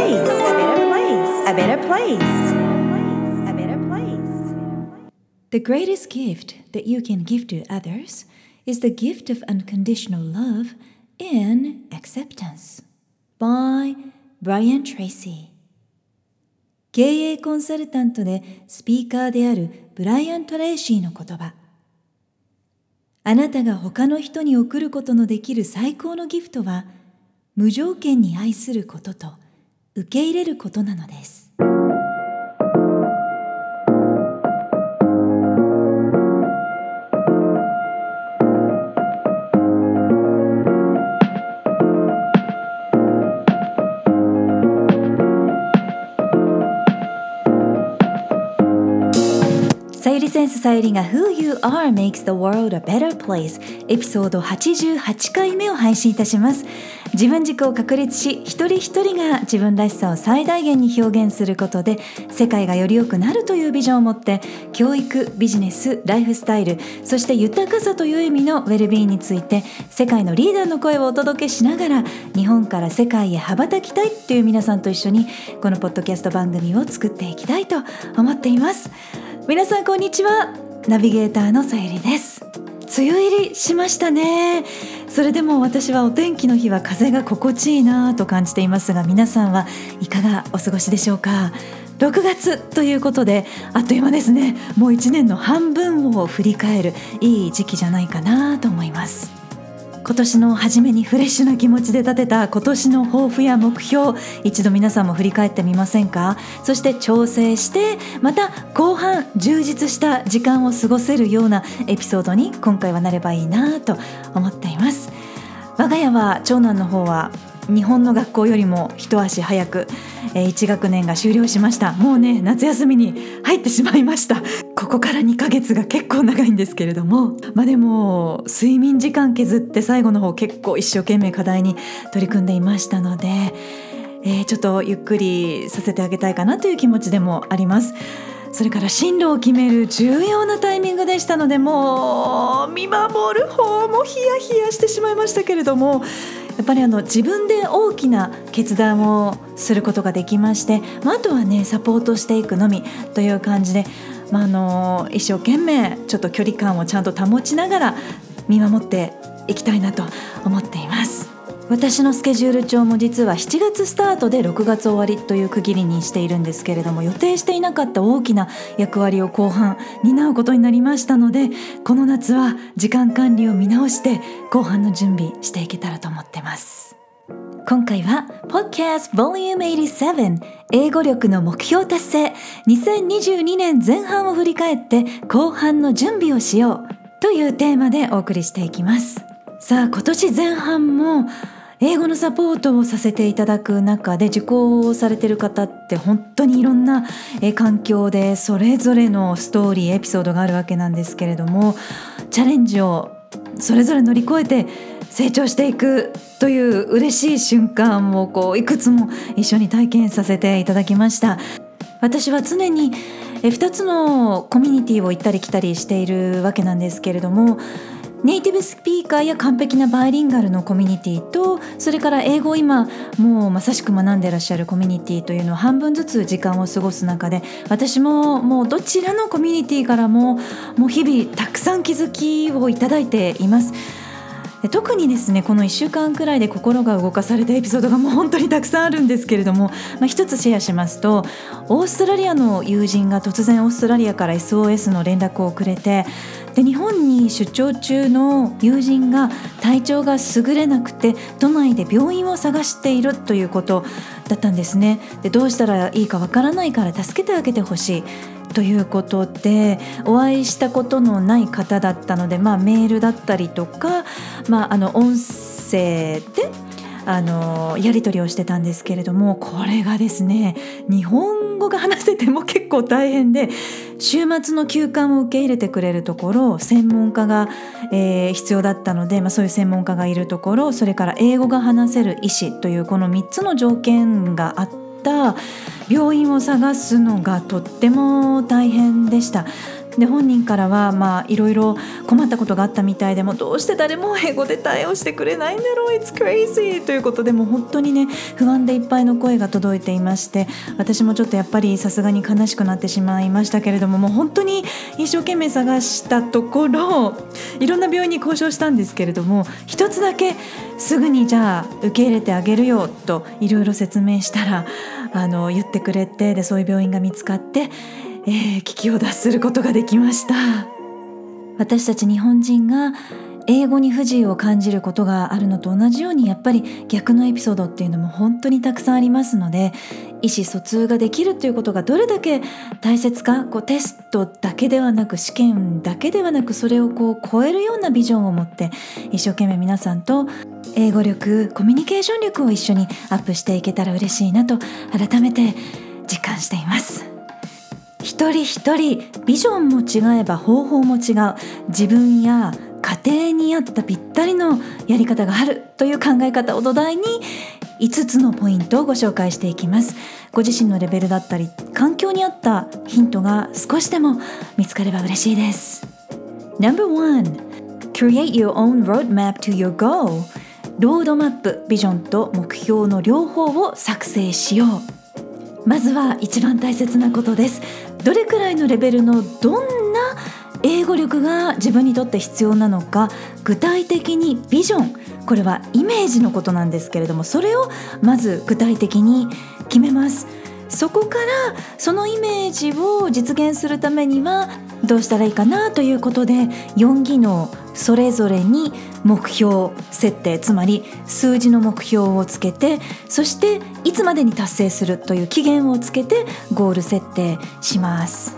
A better place. A better place. A better place. The greatest gift that you can give to others is the gift of unconditional love and acceptance. By Brian Tracy 経営コンサルタントでスピーカーであるブライアン・トレイシーの言葉あなたが他の人に贈ることのできる最高のギフトは無条件に愛することと受け入れることなのです。センスさゆりが Who You Are Makes the World a Better Place. エピソード88回目を配信いたします。自分軸を確立し一人一人が自分らしさを最大限に表現することで世界がより良くなるというビジョンを持って教育ビジネスライフスタイルそして豊かさという意味のウェルビーについて世界のリーダーの声をお届けしながら日本から世界へ羽ばたきたいという皆さんと一緒にこのポッドキャスト番組を作っていきたいと思っています。皆さんこんにちは。ナビゲーターのさゆりです。梅雨入りしましたね。それでも私はお天気の日は風が心地いいなと感じていますが皆さんはいかがお過ごしでしょうか。6月ということであっという間ですね。もう1年の半分を振り返るいい時期じゃないかなと思います。今年の初めにフレッシュな気持ちで立てた今年の抱負や目標一度皆さんも振り返ってみませんか？そして調整してまた後半充実した時間を過ごせるようなエピソードに今回はなればいいなと思っています。我が家は長男の方は日本の学校よりも一足早く1学年が終了しました。もうね夏休みに入ってしまいました。ここから2ヶ月が結構長いんですけれどもまあでも睡眠時間削って最後の方結構一生懸命課題に取り組んでいましたので、えー、ちょっとゆっくりさせてあげたいかなという気持ちでもあります。それから進路を決める重要なタイミングでしたのでもう見守る方もヒヤヒヤしてしまいましたけれどもやっぱりあの自分で大きな決断をすることができまして、まあ、あとはねサポートしていくのみという感じで、まあ、あの一生懸命ちょっと距離感をちゃんと保ちながら見守っていきたいなと思っています。私のスケジュール帳も実は7月スタートで6月終わりという区切りにしているんですけれども予定していなかった大きな役割を後半担うことになりましたのでこの夏は時間管理を見直して後半の準備していけたらと思ってます今回は Podcast Volume 87英語力の目標達成2022年前半を振り返って後半の準備をしようというテーマでお送りしていきます。さあ今年前半も英語のサポートをさせていただく中で受講をされてる方って本当にいろんな環境でそれぞれのストーリーエピソードがあるわけなんですけれどもチャレンジをそれぞれ乗り越えて成長していくという嬉しい瞬間をこういくつも一緒に体験させていただきました私は常に2つのコミュニティを行ったり来たりしているわけなんですけれどもネイティブスピーカーや完璧なバイリンガルのコミュニティとそれから英語を今もうまさしく学んでらっしゃるコミュニティというのを半分ずつ時間を過ごす中で私ももうどちらのコミュニティからももう日々たくさん気づきをいただいています。で特にですねこの1週間くらいで心が動かされたエピソードがもう本当にたくさんあるんですけれども、まあ、一つシェアしますとオーストラリアの友人が突然オーストラリアから SOS の連絡をくれてで日本に出張中の友人が体調が優れなくて都内で病院を探しているということだったんですね。でどうしたらいいかわからないから助けてあげてほしい。ということでお会いしたことのない方だったので、まあ、メールだったりとか、まあ、あの音声であのやり取りをしてたんですけれどもこれがですね日本語が話せても結構大変で週末の休館を受け入れてくれるところ専門家が、えー、必要だったので、まあ、そういう専門家がいるところそれから英語が話せる医師というこの3つの条件があってた病院を探すのがとっても大変でした。で本人からはまあいろいろ困ったことがあったみたいでもどうして誰も英語で対応してくれないんだろう? It's crazy! ということでも本当にね不安でいっぱいの声が届いていまして私もちょっとやっぱりさすがに悲しくなってしまいましたけれどももう本当に一生懸命探したところいろんな病院に交渉したんですけれども一つだけすぐにじゃあ受け入れてあげるよといろいろ説明したらあの言ってくれてでそういう病院が見つかって、えー、危機を脱することができました。私たち日本人が英語に不自由を感じることがあるのと同じようにやっぱり逆のエピソードっていうのも本当にたくさんありますので意思疎通ができるということがどれだけ大切かこうテストだけではなく試験だけではなくそれをこう超えるようなビジョンを持って一生懸命皆さんと英語力コミュニケーション力を一緒にアップしていけたら嬉しいなと改めて実感しています。一人一人ビジョンも違えば方法も違う。自分や家庭に合ったぴったりのやり方があるという考え方を土台に5つのポイントをご紹介していきます。ご自身のレベルだったり環境に合ったヒントが少しでも見つかれば嬉しいです。No.1 Create your own roadmap to your goal. ロードマップビジョンと目標の両方を作成しよう。まずは一番大切なことです。どれくらいのレベルのどんな英語力が自分にとって必要なのか具体的にビジョンこれはイメージのことなんですけれどもそれをまず具体的に決めます。そこからそのイメージを実現するためにはどうしたらいいかなということで4技能それぞれに目標設定つまり数字の目標をつけてそしていつまでに達成するという期限をつけてゴール設定します。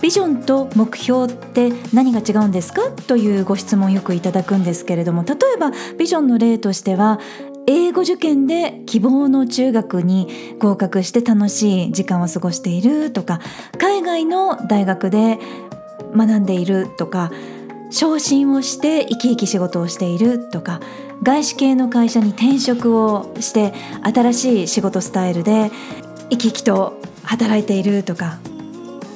ビジョンと目標って何が違うんですか？というご質問よくいただくんですけれども例えばビジョンの例としては英語受験で希望の中学に合格して楽しい時間を過ごしているとか海外の大学で学んでいるとか昇進をして生き生き仕事をしているとか外資系の会社に転職をして新しい仕事スタイルで生き生きと働いているとか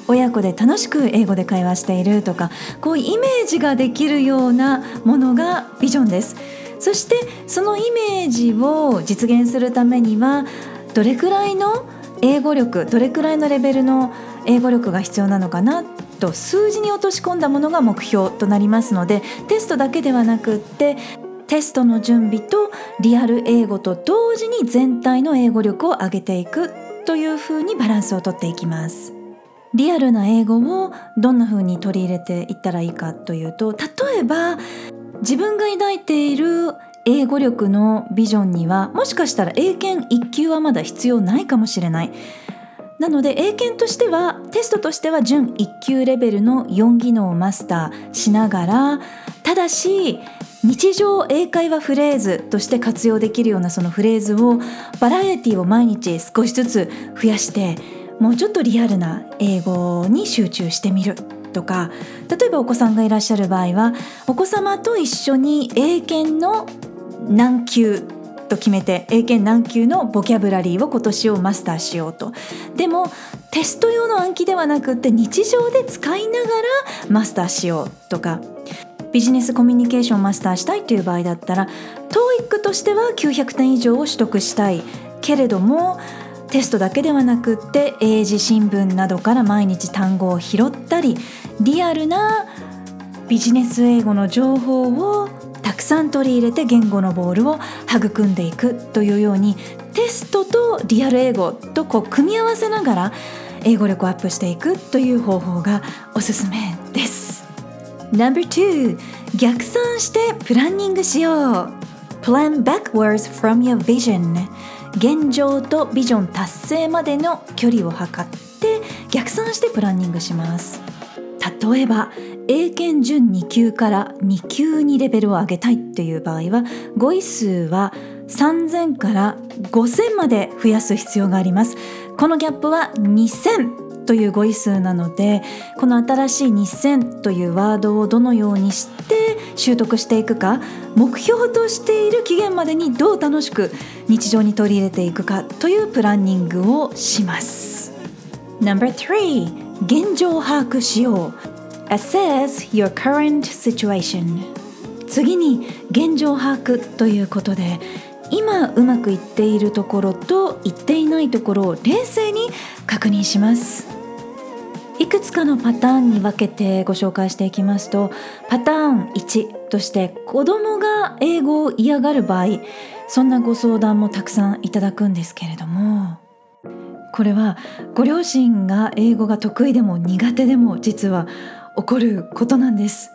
親子で楽しく英語で会話しているとかこういうイメージができるようなものがビジョンです。そしてそのイメージを実現するためにはどれくらいの英語力どれくらいのレベルの英語力が必要なのかなと数字に落とし込んだものが目標となりますのでテストだけではなくってテストの準備とリアル英語と同時に全体の英語力を上げていくというふうにバランスをとっていきます。リアルな英語をどんな風に取り入れていったらいいかというと例えば自分が抱いている英語力のビジョンにはもしかしたら英検1級はまだ必要ないかもしれないなので英検としてはテストとしては準1級レベルの4技能をマスターしながらただし日常英会話フレーズとして活用できるようなそのフレーズをバラエティを毎日少しずつ増やしてもうちょっとリアルな英語に集中してみる。とか例えばお子さんがいらっしゃる場合はお子様と一緒に英検の何級と決めて英検何級のボキャブラリーを今年をマスターしようと。でもテスト用の暗記ではなくって日常で使いながらマスターしようとかビジネスコミュニケーションをマスターしたいという場合だったら TOEIC としては900点以上を取得したいけれどもテストだけではなくって英字新聞などから毎日単語を拾ったりリアルなビジネス英語の情報をたくさん取り入れて言語のボールを育んでいくというようにテストとリアル英語とこう組み合わせながら英語力をアップしていくという方法がおすすめです。No.2 逆算してプランニングしよう。Plan backwards from your vision 現状とビジョン達成までの距離を測って逆算してプランニングします。例えば英検準2級から2級にレベルを上げたいという場合は語彙数は3000から5000まで増やす必要があります。このギャップは2000という語彙数なのでこの新しい2000というワードをどのようにして習得していくか目標としている期限までにどう楽しく日常に取り入れていくかというプランニングをします。No.3 現状把握しよう。Assess your current situation. 次に現状把握ということで今うまくいっているところといっていないところを冷静に確認します。いくつかのパターンに分けてご紹介していきますとパターン1として子供が英語を嫌がる場合そんなご相談もたくさんいただくんですけれどもこれはご両親が英語が得意でも苦手でも実は起こることなんです。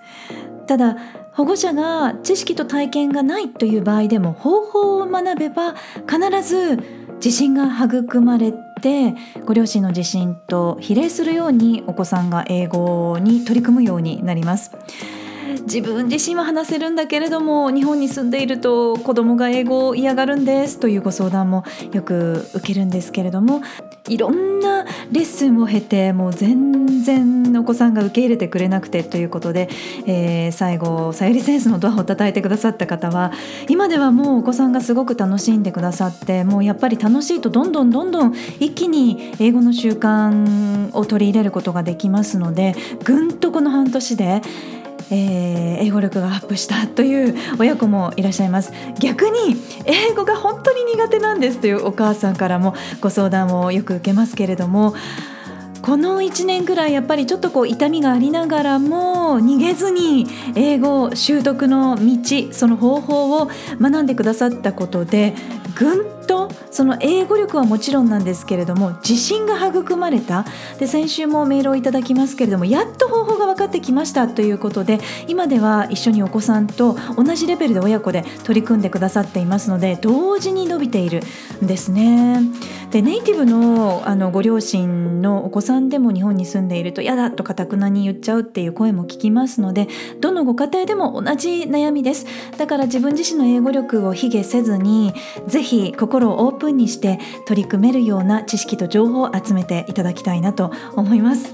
ただ保護者が知識と体験がないという場合でも方法を学べば必ず自信が育まれてご両親の自信と比例するようにお子さんが英語に取り組むようになります。自分自身は話せるんだけれども日本に住んでいると子供が英語を嫌がるんですというご相談もよく受けるんですけれどもいろんなレッスンを経てもう全然お子さんが受け入れてくれなくてということで、えー、最後さゆりセンスのドアを叩いてくださった方は今ではもうお子さんがすごく楽しんでくださってもうやっぱり楽しいとどんどんどんどん一気に英語の習慣を取り入れることができますのでぐんとこの半年でえー、英語力がアップしたという親子もいらっしゃいます。逆に英語が本当に苦手なんですというお母さんからもご相談をよく受けますけれどもこの1年ぐらいやっぱりちょっとこう痛みがありながらも逃げずに英語習得の道その方法を学んでくださったことでぐんとその英語力はもちろんなんですけれども自信が育まれたで先週もメールをいただきますけれどもやっと方法が分かってきましたということで今では一緒にお子さんと同じレベルで親子で取り組んでくださっていますので同時に伸びているんですね。でネイティブのあのご両親のお子さんでも日本に住んでいると嫌だとかたくなに言っちゃうっていう声も聞きますのでどのご家庭でも同じ悩みですだから自分自身の英語力を卑下せずにぜひ心をオープンにして取り組めるような知識と情報を集めていただきたいなと思います。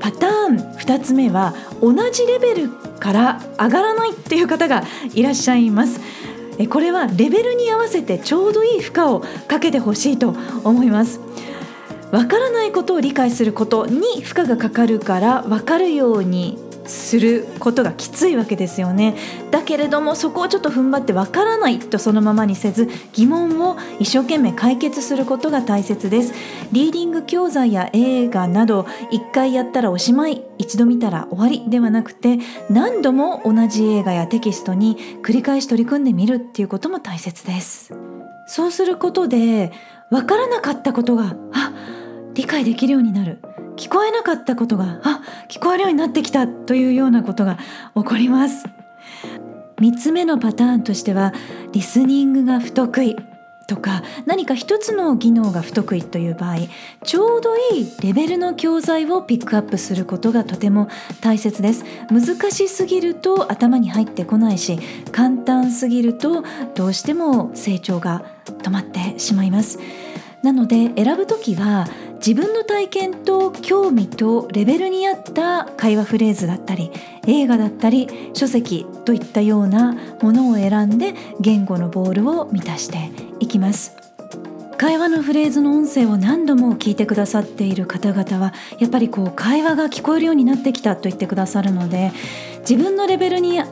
パターン2つ目は同じレベルから上がらないっていう方がいらっしゃいます。これはレベルに合わせてちょうどいい負荷をかけてほしいと思います。わからないことを理解することに負荷がかかるから分かるようにすることがきついわけですよね。だけれどもそこをちょっと踏ん張ってわからないとそのままにせず疑問を一生懸命解決することが大切です。リーディング教材や映画など一回やったらおしまい一度見たら終わりではなくて何度も同じ映画やテキストに繰り返し取り組んでみるっていうことも大切です。そうすることでわからなかったことがあ理解できるようになる。聞こえなかったことがあ聞こえるようになってきたというようなことが起こります。3つ目のパターンとしてはリスニングが不得意とか何か一つの技能が不得意という場合ちょうどいいレベルの教材をピックアップすることがとても大切です。難しすぎると頭に入ってこないし簡単すぎるとどうしても成長が止まってしまいます。なので選ぶ時は自分の体験と興味とレベルに合った会話フレーズだったり映画だったり書籍といったようなものを選んで言語のボールを満たしていきます。会話のフレーズの音声を何度も聞いてくださっている方々はやっぱりこう会話が聞こえるようになってきたと言ってくださるので自分のレベルに合っ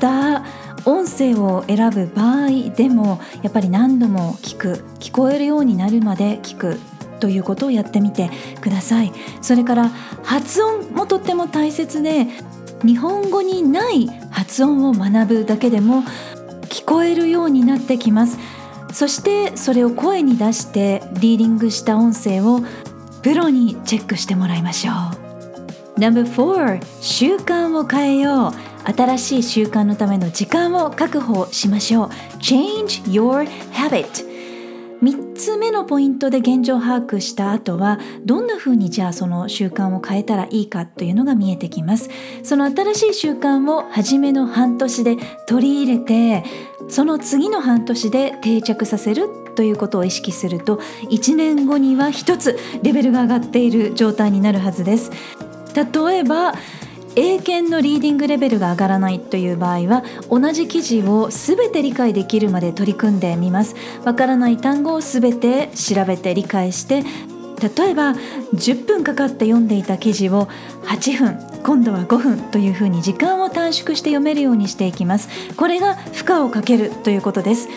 た音声を選ぶ場合でもやっぱり何度も聞く聞こえるようになるまで聞くということをやってみてください。それから発音もとっても大切で日本語にない発音を学ぶだけでも聞こえるようになってきます。そしてそれを声に出してリーディングした音声をプロにチェックしてもらいましょう。No.4 習慣を変えよう。新しい習慣のための時間を確保しましょう。Change your habit. 3つ目のポイントで現状把握した後はどんな風にじゃあその習慣を変えたらいいかというのが見えてきます。その新しい習慣を初めの半年で取り入れてその次の半年で定着させるということを意識すると1年後には1つレベルが上がっている状態になるはずです。例えば英検のリーディングレベルが上がらないという場合は同じ記事を全て理解できるまで取り組んでみます。わからない単語を全て調べて理解して例えば10分かかって読んでいた記事を8分今度は5分というふうに時間を短縮して読めるようにしていきます。これが負荷をかけるということです、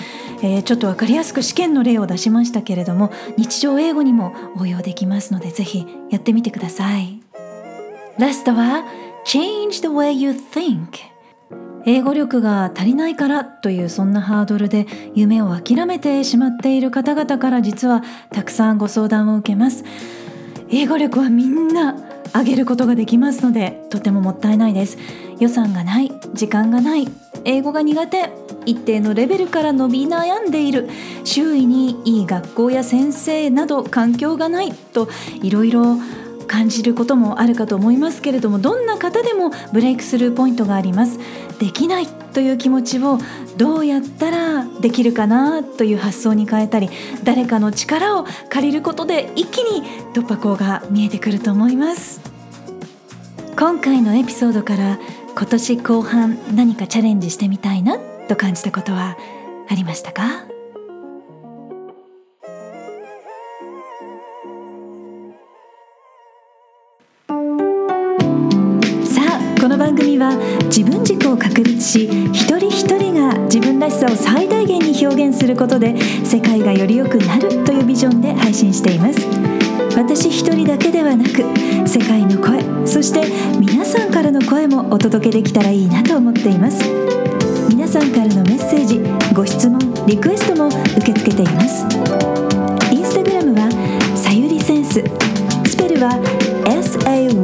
えー、ちょっと分かりやすく試験の例を出しましたけれども日常英語にも応用できますのでぜひやってみてください。ラストは Change the way you think. 英語力が足りないからというそんなハードルで夢を諦めてしまっている方々から実はたくさんご相談を受けます。英語力はみんな上げることができますのでとてももったいないです。予算がない時間がない英語が苦手一定のレベルから伸び悩んでいる。周囲にいい学校や先生など環境がないといろいろ感じることもあるかと思いますけれどもどんな方でもブレイクスルーポイントがあります。できないという気持ちをどうやったらできるかなという発想に変えたり誰かの力を借りることで一気に突破口が見えてくると思います。今回のエピソードから今年後半何かチャレンジしてみたいなと感じたことはありましたか？し一人一人が自分らしさを最大限に表現することで世界がより良くなるというビジョンで配信しています。私一人だけではなく世界の声そして皆さんからの声もお届けできたらいいなと思っています。皆さんからのメッセージご質問リクエストも受け付けています。インスタグラムはさゆりセンス。スペルは SAYURISE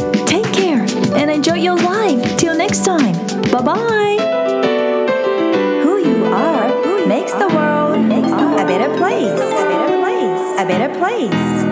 And enjoy your life. Till next time. Bye bye. Who you are who makes the world a better place. A better place. A better place.